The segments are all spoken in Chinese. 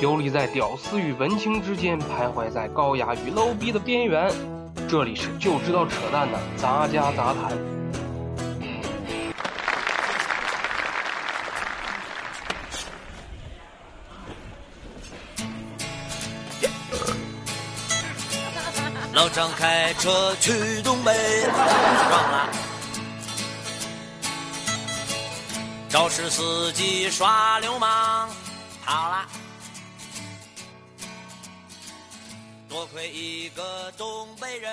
游离在屌丝与文青之间，徘徊在高雅与 low 逼的边缘。这里是就知道扯淡的杂家杂谈。老张开车去东北，撞了。肇事司机耍流氓，跑了。多亏一个东北人。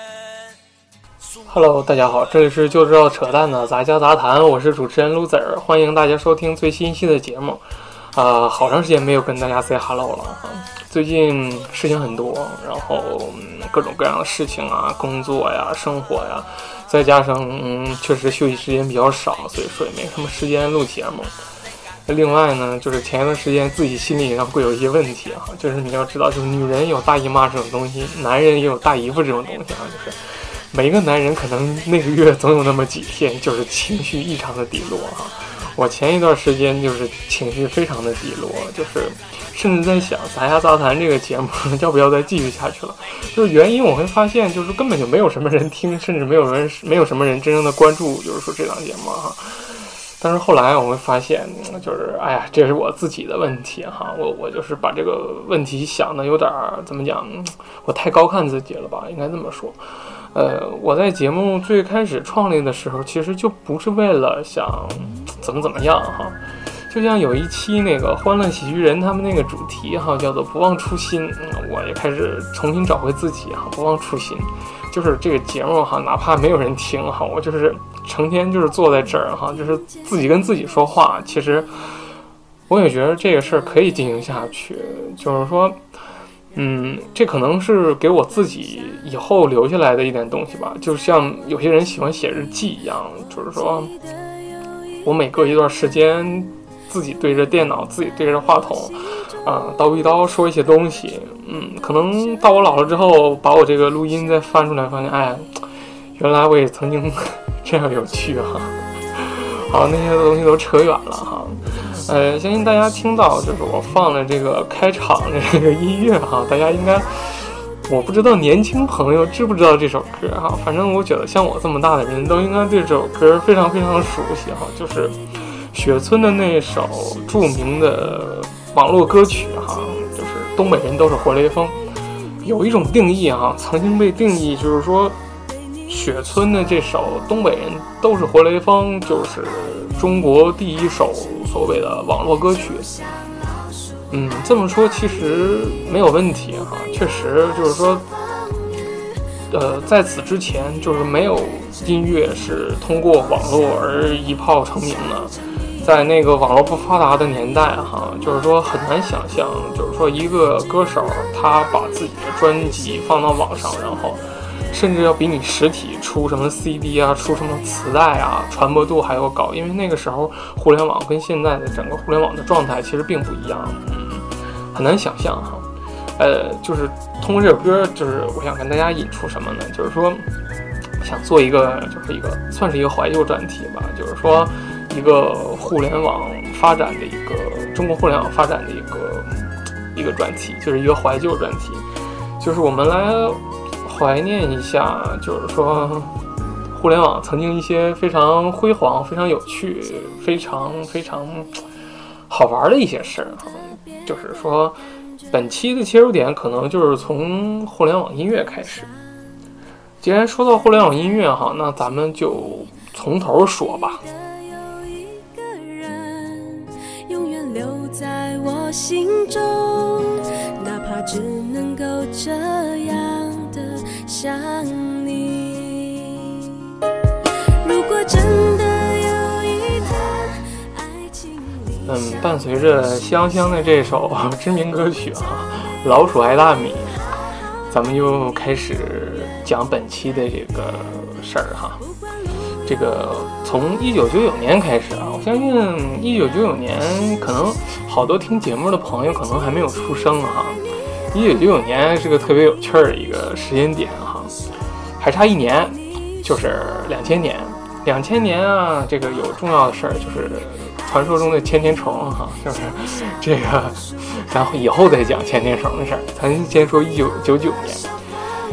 Hello，大家好，这里是就知道扯淡的杂交杂谈，我是主持人 loser，欢迎大家收听最新一期的节目。啊、好长时间没有跟大家 say hello 了啊，最近事情很多，然后、各种各样的事情啊，工作呀、生活呀，再加上嗯，确实休息时间比较少，所以说也没什么时间录节目。另外呢，就是前一段时间自己心理上会有一些问题啊，就是你要知道，就是女人有大姨妈这种东西，男人也有大姨夫这种东西啊，就是每一个男人可能那个月总有那么几天就是情绪异常的低落啊、我前一段时间就是情绪非常的低落，就是甚至在想杂家杂谈这个节目要不要再继续下去了。就是原因我会发现，就是根本就没有什么人听，甚至没有人没有什么人真正的关注，就是说这档节目哈。但是后来我会发现，就是哎呀，这是我自己的问题哈，我我就是把这个问题想的有点儿怎么讲，我太高看自己了吧，应该这么说。呃，我在节目最开始创立的时候，其实就不是为了想怎么怎么样哈，就像有一期那个《欢乐喜剧人》他们那个主题哈，叫做“不忘初心”，我也开始重新找回自己哈，不忘初心。就是这个节目哈，哪怕没有人听哈，我就是成天就是坐在这儿哈，就是自己跟自己说话。其实我也觉得这个事儿可以进行下去，就是说。嗯，这可能是给我自己以后留下来的一点东西吧，就像有些人喜欢写日记一样，就是说，我每隔一段时间，自己对着电脑，自己对着话筒，啊、叨逼叨说一些东西。嗯，可能到我老了之后，把我这个录音再翻出来，发现，哎，原来我也曾经 这样有趣哈、好，那些东西都扯远了哈。呃，相信大家听到就是我放了这个开场的这个音乐哈，大家应该，我不知道年轻朋友知不知道这首歌哈，反正我觉得像我这么大的人都应该对这首歌非常非常熟悉哈，就是雪村的那首著名的网络歌曲哈，就是东北人都是活雷锋，有一种定义哈，曾经被定义就是说。雪村的这首《东北人都是活雷锋》就是中国第一首所谓的网络歌曲。嗯，这么说其实没有问题哈，确实就是说，呃，在此之前就是没有音乐是通过网络而一炮成名的。在那个网络不发达的年代哈，就是说很难想象，就是说一个歌手他把自己的专辑放到网上，然后。甚至要比你实体出什么 CD 啊，出什么磁带啊，传播度还要高。因为那个时候互联网跟现在的整个互联网的状态其实并不一样，嗯，很难想象哈。呃，就是通过这首歌，就是我想跟大家引出什么呢？就是说，想做一个，就是一个算是一个怀旧专题吧，就是说一个互联网发展的一个中国互联网发展的一个一个专题，就是一个怀旧专题，就是我们来。怀念一下，就是说，互联网曾经一些非常辉煌、非常有趣、非常非常好玩的一些事儿哈。就是说，本期的切入点可能就是从互联网音乐开始。既然说到互联网音乐哈，那咱们就从头说吧。我心中，哪怕只能够这样的想你。如果真的有一天，爱情里嗯，伴随着香香的这首 知名歌曲哈、《老鼠爱大米》，咱们又开始讲本期的这个事儿哈。这个从一九九九年开始啊，相信一九九九年可能好多听节目的朋友可能还没有出生哈。一九九九年是个特别有趣儿的一个时间点哈，还差一年就是两千年。两千年啊，这个有重要的事儿就是传说中的千年虫哈，就是这个，然后以后再讲千年虫的事儿。咱先说一九九九年，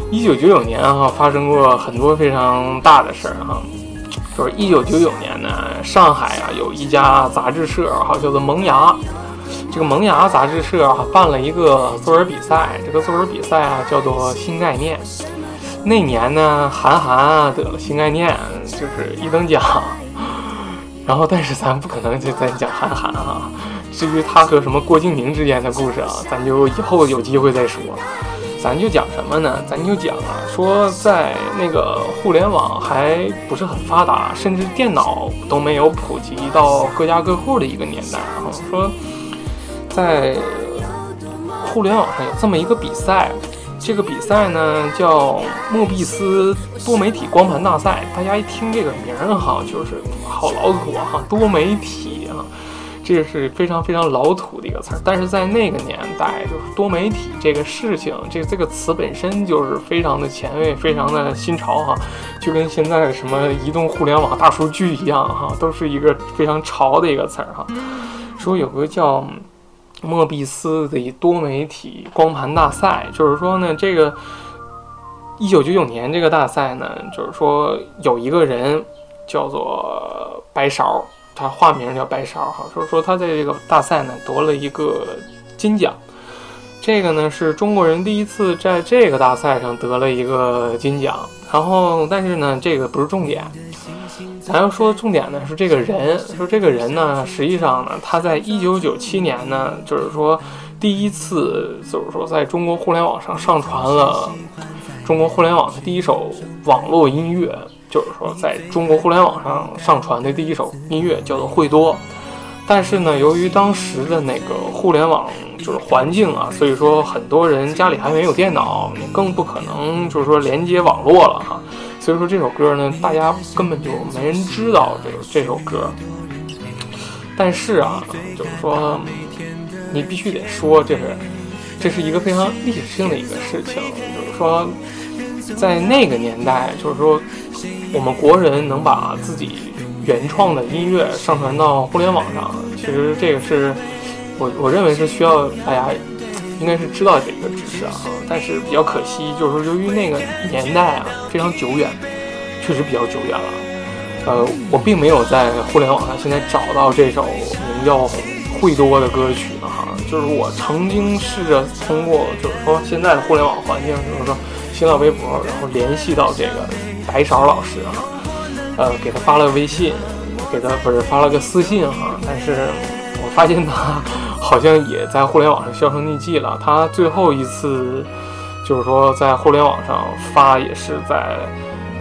一九九九年哈发生过很多非常大的事儿哈，就是一九九九年呢，上海啊有一家杂志社哈叫做萌芽，这个萌芽杂志社啊办了一个作文比赛，这个作文比赛啊叫做新概念。那年呢，韩寒啊得了新概念，就是一等奖。然后，但是咱不可能就再讲韩寒啊。至于他和什么郭敬明之间的故事啊，咱就以后有机会再说。咱就讲什么呢？咱就讲啊，说在那个互联网还不是很发达，甚至电脑都没有普及到各家各户的一个年代啊。说在互联网上有这么一个比赛。这个比赛呢叫莫比斯多媒体光盘大赛，大家一听这个名儿哈，就是好老土啊哈，多媒体啊，这是非常非常老土的一个词儿。但是在那个年代，就是多媒体这个事情，这这个词本身就是非常的前卫，非常的新潮哈，就跟现在什么移动互联网、大数据一样哈，都是一个非常潮的一个词儿哈。说有个叫。莫比斯的多媒体光盘大赛，就是说呢，这个一九九九年这个大赛呢，就是说有一个人叫做白勺，他化名叫白勺哈，说说他在这个大赛呢夺了一个金奖，这个呢是中国人第一次在这个大赛上得了一个金奖，然后但是呢这个不是重点。咱要说重点呢是这个人，说这个人呢，实际上呢，他在一九九七年呢，就是说第一次，就是说在中国互联网上上传了中国互联网的第一首网络音乐，就是说在中国互联网上上传的第一首音乐叫做《会多》，但是呢，由于当时的那个互联网就是环境啊，所以说很多人家里还没有电脑，你更不可能就是说连接网络了哈。所以说这首歌呢，大家根本就没人知道这这首歌。但是啊，就是说，你必须得说，这是这是一个非常历史性的一个事情。就是说，在那个年代，就是说，我们国人能把自己原创的音乐上传到互联网上，其实这个是我我认为是需要大家。应该是知道这个知识啊，但是比较可惜，就是说由于那个年代啊非常久远，确实比较久远了。呃，我并没有在互联网上现在找到这首名叫《会多》的歌曲呢哈。就是我曾经试着通过，就是说现在的互联网环境，就是说新浪微博，然后联系到这个白勺老师啊，呃，给他发了个微信，给他不是发了个私信啊，但是我发现他。好像也在互联网上销声匿迹了。他最后一次，就是说在互联网上发，也是在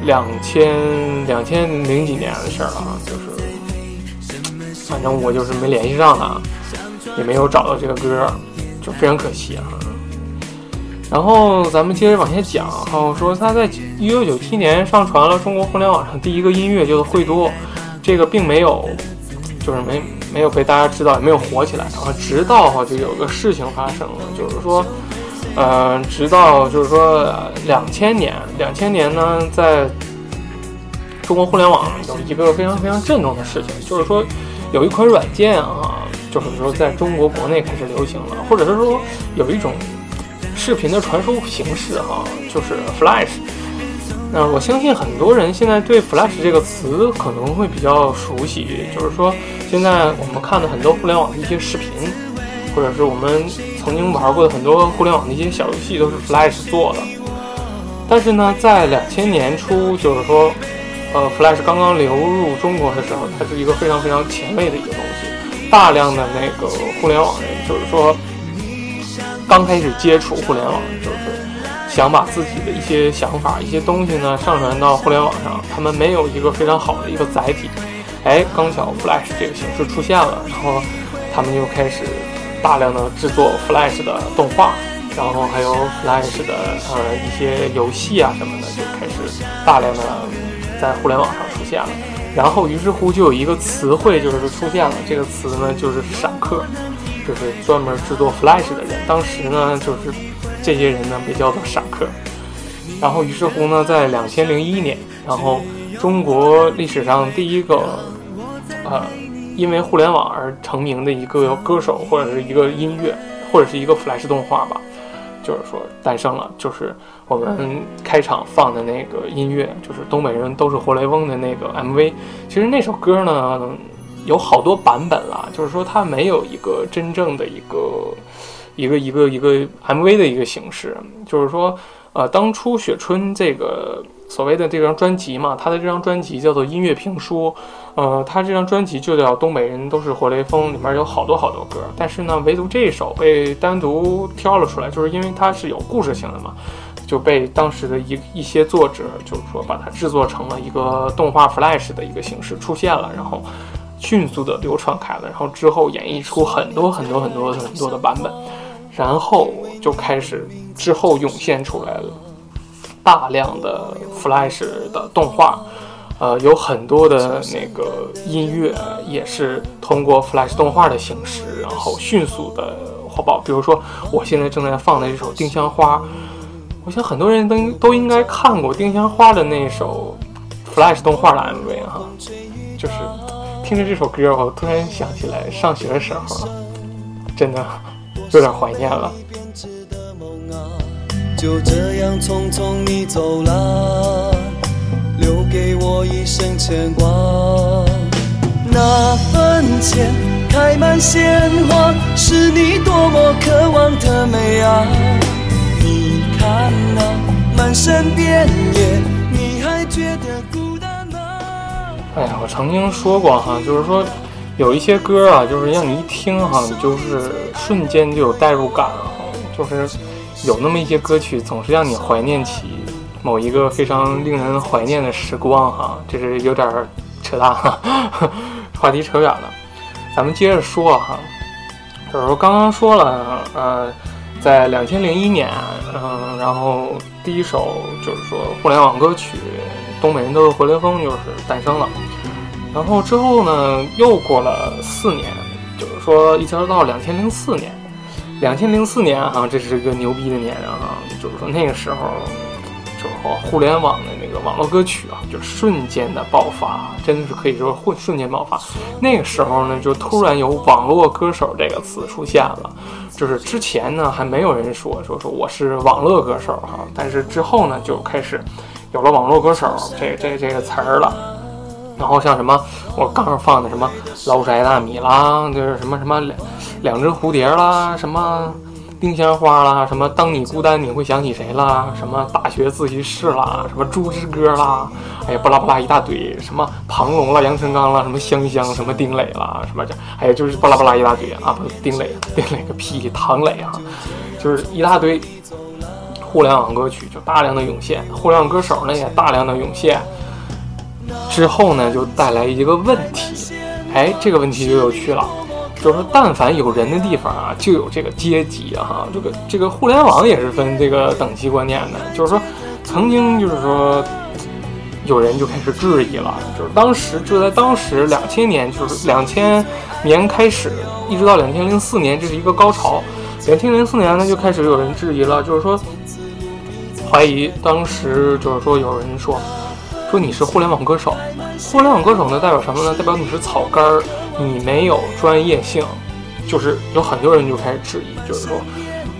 两千两千零几年的事儿了。就是，反正我就是没联系上他，也没有找到这个歌，就非常可惜啊。然后咱们接着往下讲，哈，说他在一九九七年上传了中国互联网上第一个音乐，叫做《惠多》，这个并没有，就是没。没有被大家知道，也没有火起来。然后直到哈，就有个事情发生了，就是说，呃，直到就是说两千年，两千年呢，在中国互联网有一个非常非常震动的事情，就是说有一款软件啊，就是说在中国国内开始流行了，或者是说有一种视频的传输形式哈，就是 Flash。那我相信很多人现在对 Flash 这个词可能会比较熟悉，就是说。现在我们看的很多互联网的一些视频，或者是我们曾经玩过的很多互联网的一些小游戏，都是 Flash 做的。但是呢，在两千年初，就是说，呃，Flash 刚刚流入中国的时候，它是一个非常非常前卫的一个东西。大量的那个互联网人，就是说，刚开始接触互联网，就是想把自己的一些想法、一些东西呢上传到互联网上，他们没有一个非常好的一个载体。哎，刚巧 Flash 这个形式出现了，然后他们就开始大量的制作 Flash 的动画，然后还有 Flash 的呃一些游戏啊什么的，就开始大量的在互联网上出现了。然后于是乎就有一个词汇就是出现了，这个词呢就是闪客，就是专门制作 Flash 的人。当时呢就是这些人呢被叫做傻客。然后于是乎呢，在两千零一年，然后中国历史上第一个。呃，因为互联网而成名的一个歌手或者是一个音乐或者是一个 Flash 动画吧，就是说诞生了，就是我们开场放的那个音乐，就是东北人都是活雷锋的那个 MV。其实那首歌呢有好多版本了，就是说它没有一个真正的一个一个一个一个 MV 的一个形式，就是说。呃，当初雪春这个所谓的这张专辑嘛，他的这张专辑叫做音乐评书，呃，他这张专辑就叫《东北人都是活雷锋》，里面有好多好多歌，但是呢，唯独这一首被单独挑了出来，就是因为它是有故事性的嘛，就被当时的一一些作者，就是说把它制作成了一个动画 Flash 的一个形式出现了，然后迅速的流传开了，然后之后演绎出很多很多很多很多的版本。然后就开始，之后涌现出来了大量的 Flash 的动画，呃，有很多的那个音乐也是通过 Flash 动画的形式，然后迅速的火爆。比如说，我现在正在放的这首《丁香花》，我想很多人都都应该看过《丁香花》的那首 Flash 动画的 MV 哈，就是听着这首歌，我突然想起来上学的时候，真的。有点怀念了。就这样匆匆你走了，留给我一生牵挂。那坟前开满鲜花，是你多么渴望的美啊！你看那满山遍野，哎呀，我曾经说过哈，就是说。有一些歌啊，就是让你一听哈，你就是瞬间就有代入感哈，就是有那么一些歌曲，总是让你怀念起某一个非常令人怀念的时光哈。这是有点扯淡哈，话题扯远了，咱们接着说哈。就是说刚刚说了，呃，在两千零一年，嗯，然后第一首就是说互联网歌曲《东北人都是活雷锋》就是诞生了。然后之后呢，又过了四年，就是说一直到两千零四年，两千零四年哈，这是一个牛逼的年啊！就是说那个时候，就是说互联网的那个网络歌曲啊，就瞬间的爆发，真的是可以说瞬瞬间爆发。那个时候呢，就突然有“网络歌手”这个词出现了，就是之前呢还没有人说说说我是网络歌手哈，但是之后呢就开始有了“网络歌手”这这这个词儿了。然后像什么，我刚放的什么捞斋大米啦，就是什么什么两两只蝴蝶啦，什么丁香花啦，什么当你孤单你会想起谁啦，什么大学自习室啦，什么猪之歌啦，哎呀巴拉巴拉一大堆，什么庞龙啦、杨成刚啦，什么香香，什么丁磊啦，什么这，哎呀就是巴拉巴拉一大堆啊，不是丁磊，丁磊个屁，唐磊啊，就是一大堆互联网歌曲就大量的涌现，互联网歌手呢也大量的涌现。之后呢，就带来一个问题，哎，这个问题就有趣了，就是说，但凡有人的地方啊，就有这个阶级啊，这个这个互联网也是分这个等级观念的，就是说，曾经就是说，有人就开始质疑了，就是当时就在当时两千年，就是两千年开始，一直到两千零四年，这是一个高潮，两千零四年呢就开始有人质疑了，就是说，怀疑当时就是说有人说。说你是互联网歌手，互联网歌手呢代表什么呢？代表你是草根儿，你没有专业性，就是有很多人就开始质疑，就是说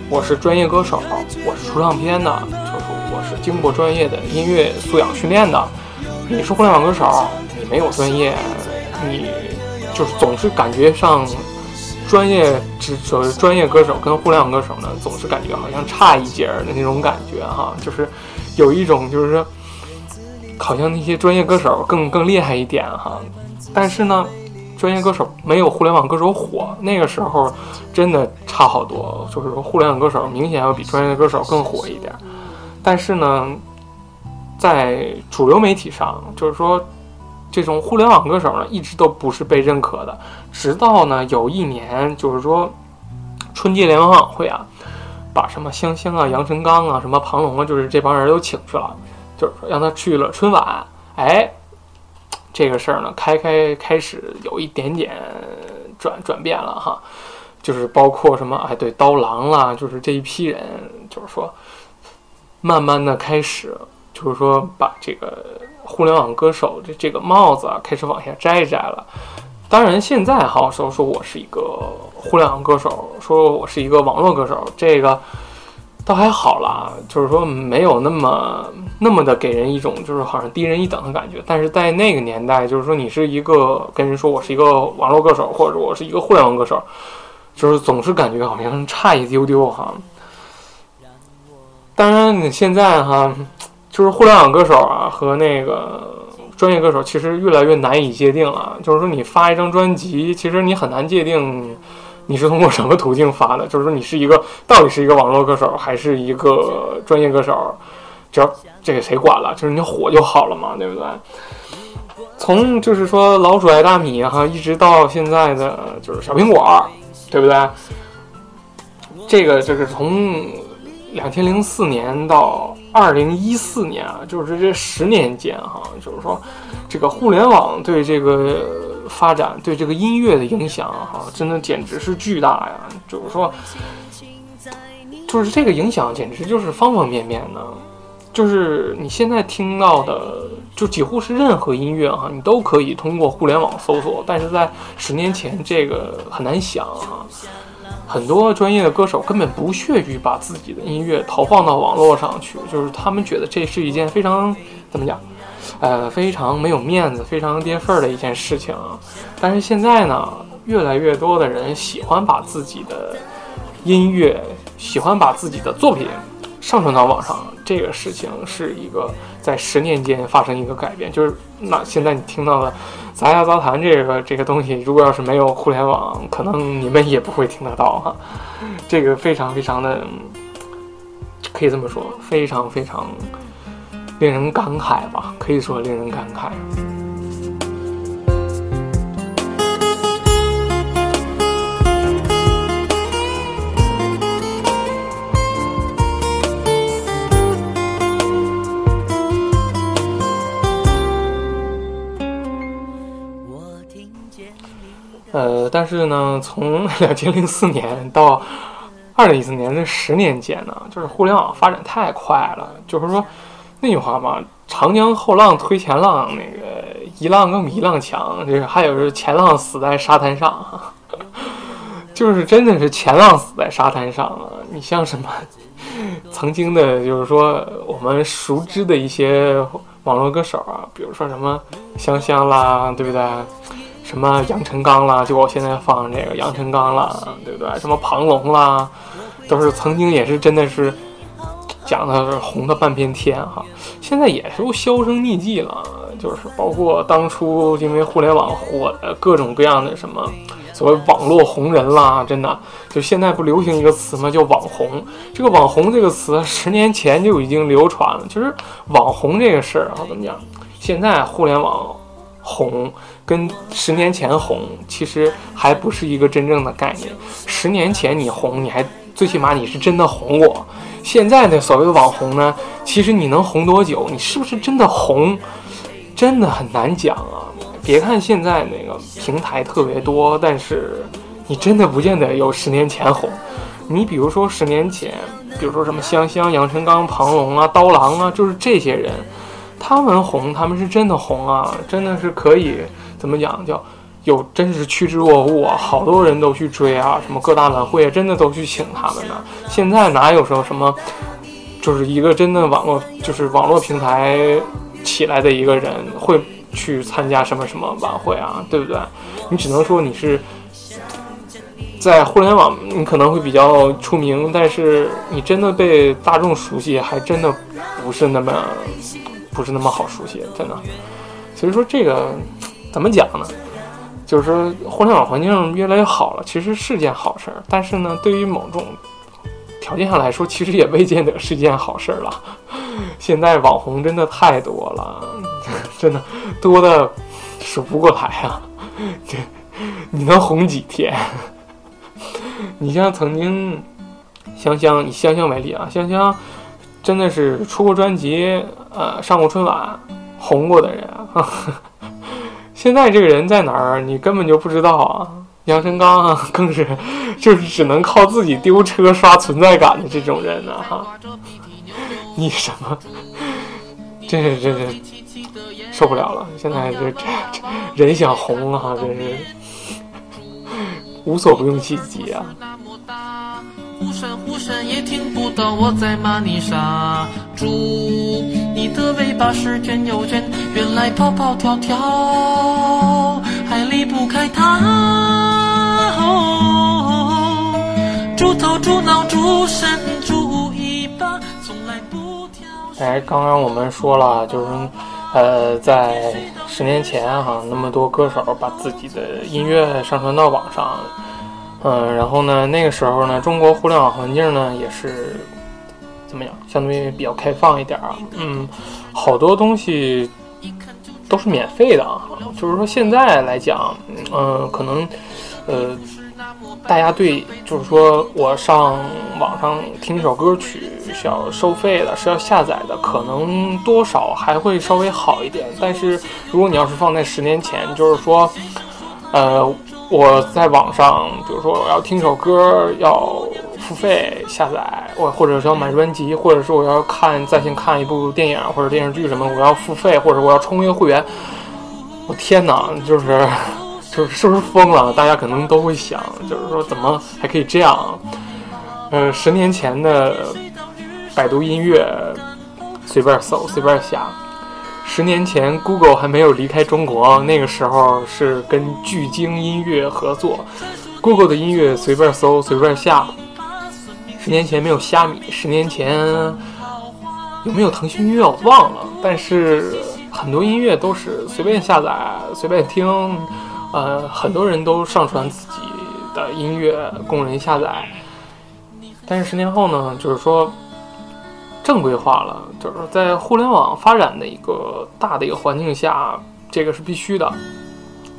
我是专业歌手，我是出唱片的，就是我是经过专业的音乐素养训练的。你是互联网歌手，你没有专业，你就是总是感觉上专业之所谓专业歌手跟互联网歌手呢，总是感觉好像差一截的那种感觉哈，就是有一种就是说。好像那些专业歌手更更厉害一点哈，但是呢，专业歌手没有互联网歌手火。那个时候真的差好多，就是说互联网歌手明显要比专业歌手更火一点。但是呢，在主流媒体上，就是说这种互联网歌手呢，一直都不是被认可的。直到呢有一年，就是说春节联欢晚会啊，把什么香香啊、杨臣刚啊、什么庞龙啊，就是这帮人都请去了。就是说让他去了春晚，哎，这个事儿呢，开开开始有一点点转转变了哈，就是包括什么哎，对刀郎啦，就是这一批人，就是说慢慢的开始，就是说把这个互联网歌手的这个帽子啊，开始往下摘一摘了。当然现在哈说说我是一个互联网歌手，说我是一个网络歌手，这个倒还好啦，就是说没有那么那么的给人一种就是好像低人一等的感觉。但是在那个年代，就是说你是一个跟人说我是一个网络歌手，或者我是一个互联网歌手，就是总是感觉好像差一丢丢哈。当然你现在哈，就是互联网歌手啊和那个。专业歌手其实越来越难以界定了，就是说你发一张专辑，其实你很难界定你是通过什么途径发的，就是说你是一个到底是一个网络歌手还是一个专业歌手，只要这个谁管了，就是你火就好了嘛，对不对？从就是说老鼠爱大米哈，一直到现在的就是小苹果，对不对？这个就是从两千零四年到。二零一四年啊，就是这十年间哈，就是说，这个互联网对这个发展、对这个音乐的影响哈，真的简直是巨大呀！就是说，就是这个影响简直就是方方面面的，就是你现在听到的，就几乎是任何音乐哈，你都可以通过互联网搜索，但是在十年前这个很难想啊。很多专业的歌手根本不屑于把自己的音乐投放到网络上去，就是他们觉得这是一件非常怎么讲，呃，非常没有面子、非常跌份儿的一件事情。但是现在呢，越来越多的人喜欢把自己的音乐、喜欢把自己的作品上传到网上，这个事情是一个在十年间发生一个改变。就是那现在你听到的。杂家杂谈这个这个东西，如果要是没有互联网，可能你们也不会听得到哈。这个非常非常的，可以这么说，非常非常令人感慨吧，可以说令人感慨我听见。呃，但是呢，从 两千零四年到二零一四年这十年间呢，就是互联网发展太快了。就是说那句话嘛，“长江后浪推前浪”，那个一浪更比一浪强。就是还有是前浪死在沙滩上，就是真的是前浪死在沙滩上了。你像什么曾经的，就是说我们熟知的一些网络歌手啊，比如说什么香香啦，对不对？什么杨臣刚啦，就我现在放这个杨臣刚啦，对不对？什么庞龙啦，都是曾经也是真的是讲的是红的半边天哈，现在也都销声匿迹了。就是包括当初因为互联网火的各种各样的什么所谓网络红人啦，真的就现在不流行一个词吗？叫网红。这个网红这个词十年前就已经流传了。就是网红这个事儿啊，怎么讲？现在互联网。红跟十年前红其实还不是一个真正的概念。十年前你红，你还最起码你是真的红过。现在的所谓的网红呢，其实你能红多久？你是不是真的红？真的很难讲啊。别看现在那个平台特别多，但是你真的不见得有十年前红。你比如说十年前，比如说什么香香、杨臣刚、庞龙啊、刀郎啊，就是这些人。他们红，他们是真的红啊，真的是可以怎么讲？叫有真是趋之若鹜啊，好多人都去追啊，什么各大晚会啊，真的都去请他们呢。现在哪有说什么，就是一个真的网络，就是网络平台起来的一个人会去参加什么什么晚会啊，对不对？你只能说你是在互联网，你可能会比较出名，但是你真的被大众熟悉，还真的不是那么。不是那么好熟悉，真的。所以说这个怎么讲呢？就是说互联网环境越来越好了，其实是件好事儿。但是呢，对于某种条件上来说，其实也未见得是件好事儿了。现在网红真的太多了，真的多的数不过来啊！这你能红几天？你像曾经香香，以香香为例啊，香香。真的是出过专辑，呃，上过春晚，红过的人啊。现在这个人在哪儿，你根本就不知道啊。杨臣刚啊，更是就是只能靠自己丢车刷存在感的这种人呢，哈。你什么？真是真是受不了了！现在这这人想红啊，真是。无所不用其极啊。呼声呼声也听不到我在骂你傻猪，你的尾巴是卷又卷，原来跑跑跳跳还离不开它。猪头猪脑猪身猪尾巴，从来不挑。哎，刚刚我们说了，就是呃，在十年前哈，那么多歌手把自己的音乐上传到网上。嗯，然后呢，那个时候呢，中国互联网环境呢也是怎么样，相对比较开放一点啊。嗯，好多东西都是免费的啊。就是说现在来讲，嗯，可能呃，大家对就是说我上网上听一首歌曲是要收费的，是要下载的，可能多少还会稍微好一点。但是如果你要是放在十年前，就是说，呃。我在网上，比如说我要听首歌，要付费下载，我或者是要买专辑，或者是我要看在线看一部电影或者电视剧什么，我要付费，或者我要充一个会员。我天哪，就是 就是是不是疯了？大家可能都会想，就是说怎么还可以这样？嗯，十年前的百度音乐，随便搜随便下。十年前，Google 还没有离开中国，那个时候是跟巨鲸音乐合作，Google 的音乐随便搜随便下。十年前没有虾米，十年前有没有腾讯音乐我忘了，但是很多音乐都是随便下载随便听，呃，很多人都上传自己的音乐供人下载。但是十年后呢，就是说。正规化了，就是在互联网发展的一个大的一个环境下，这个是必须的。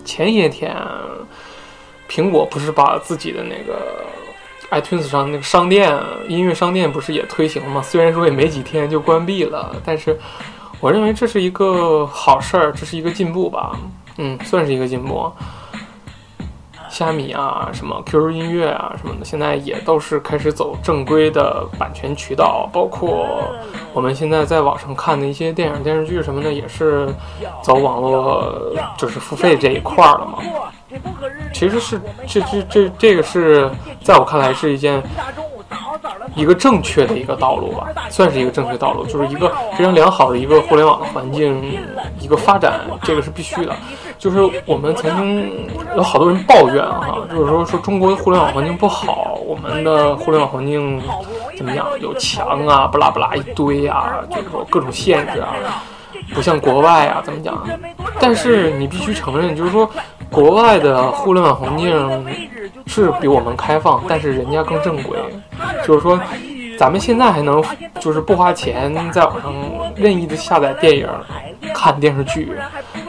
前些天，苹果不是把自己的那个 iTunes 上那个商店音乐商店不是也推行了吗？虽然说也没几天就关闭了，但是我认为这是一个好事儿，这是一个进步吧。嗯，算是一个进步。虾米啊，什么 QQ 音乐啊，什么的，现在也都是开始走正规的版权渠道，包括我们现在在网上看的一些电影、电视剧什么的，也是走网络，就是付费这一块儿了嘛。其实是这这这这个是在我看来是一件。一个正确的一个道路吧，算是一个正确道路，就是一个非常良好的一个互联网的环境，一个发展，这个是必须的。就是我们曾经有好多人抱怨哈，就是说说中国的互联网环境不好，我们的互联网环境怎么样？有墙啊，不拉不拉一堆啊，就是说各种限制啊，不像国外啊，怎么讲？但是你必须承认，就是说国外的互联网环境是比我们开放，但是人家更正规。就是说，咱们现在还能就是不花钱在网上任意的下载电影、看电视剧，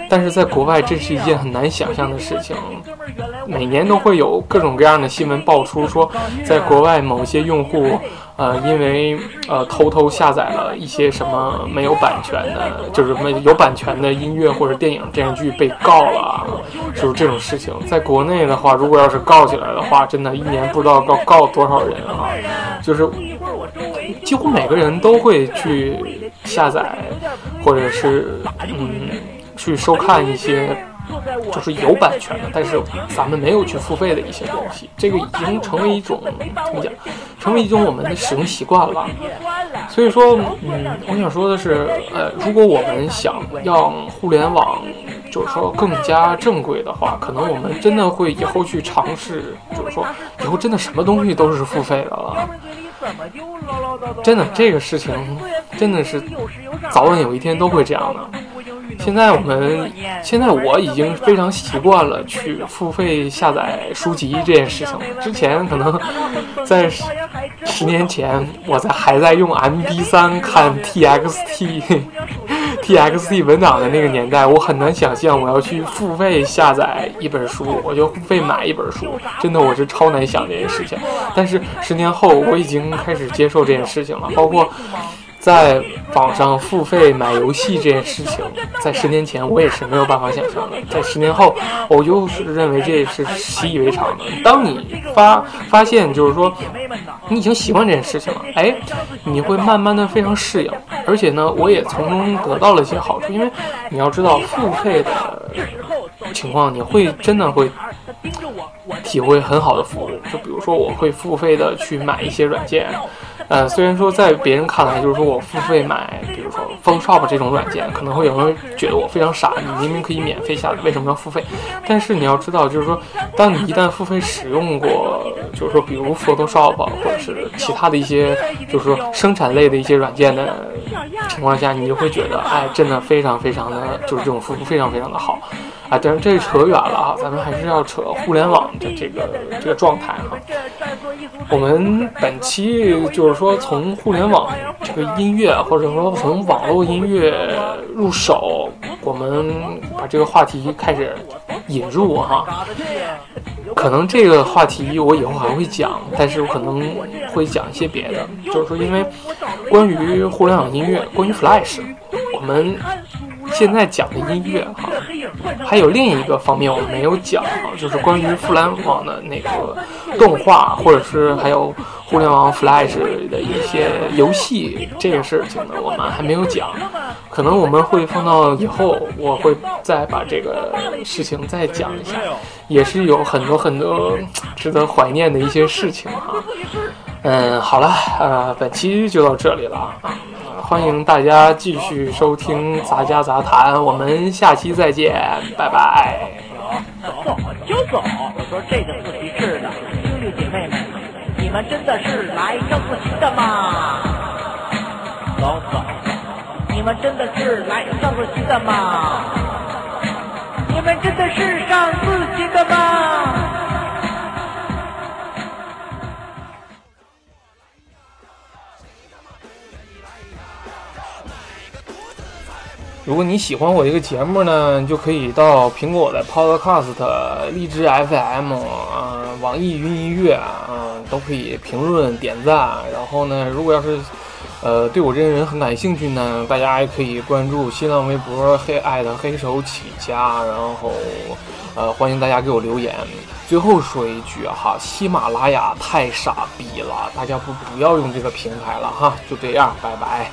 但是在国外这是一件很难想象的事情。每年都会有各种各样的新闻爆出，说在国外某些用户。呃，因为呃偷偷下载了一些什么没有版权的，就是没有版权的音乐或者电影电视剧被告了，就是这种事情。在国内的话，如果要是告起来的话，真的一年不知道告告多少人啊！就是几乎每个人都会去下载，或者是嗯去收看一些。就是有版权的，但是咱们没有去付费的一些东西，这个已经成为一种怎么讲，成为一种我们的使用习惯了。所以说，嗯，我想说的是，呃，如果我们想让互联网就是说更加正规的话，可能我们真的会以后去尝试，就是说以后真的什么东西都是付费的了。真的，这个事情真的是早晚有一天都会这样的。现在我们现在我已经非常习惯了去付费下载书籍这件事情。之前可能 在十年前，我在还在用 MP3 看 TXT TXT 文档的那个年代，我很难想象我要去付费下载一本书，我就付费买一本书。真的，我是超难想这件事情。但是十年后，我已经开始接受这件事情了，包括。在网上付费买游戏这件事情，在十年前我也是没有办法想象的。在十年后，我就是认为这是习以为常的。当你发发现，就是说你已经习惯这件事情了，哎，你会慢慢的非常适应。而且呢，我也从中得到了一些好处，因为你要知道付费的情况，你会真的会。体体会很好的服务。就比如说，我会付费的去买一些软件。呃，虽然说在别人看来，就是说我付费买，比如说 Photoshop 这种软件，可能会有人觉得我非常傻，你明明可以免费下载，为什么要付费？但是你要知道，就是说，当你一旦付费使用过，就是说，比如 Photoshop 或者是其他的一些，就是说生产类的一些软件的情况下，你就会觉得，哎，真的非常非常的，就是这种服务非常非常的好。啊，但是这扯远了哈，咱们还是要扯互联网的这个这个状态哈。我们本期就是说从互联网这个音乐，或者说从网络音乐入手，我们把这个话题开始引入哈。可能这个话题我以后还会讲，但是我可能会讲一些别的，就是说因为关于互联网音乐，关于 Flash，我们。现在讲的音乐哈，还有另一个方面我们没有讲哈，就是关于互联网的那个动画，或者是还有互联网 Flash 的一些游戏这个事情呢，我们还没有讲，可能我们会放到以后，我会再把这个事情再讲一下，也是有很多很多值得怀念的一些事情哈。嗯，好了，呃，本期就到这里了啊。欢迎大家继续收听杂家杂谈，我们下期再见，拜拜。走就走。我说这个自习室的兄弟姐妹们，你们真的是来上自习的吗？走走。你们真的是来上自习的吗？你们真的是上自习的吗？如果你喜欢我这个节目呢，就可以到苹果的 Podcast、荔枝 FM、啊、网易云音乐啊，都可以评论点赞。然后呢，如果要是呃对我这个人很感兴趣呢，大家也可以关注新浪微博黑爱的黑手起家，然后呃欢迎大家给我留言。最后说一句哈，喜马拉雅太傻逼了，大家不不要用这个平台了哈，就这样，拜拜。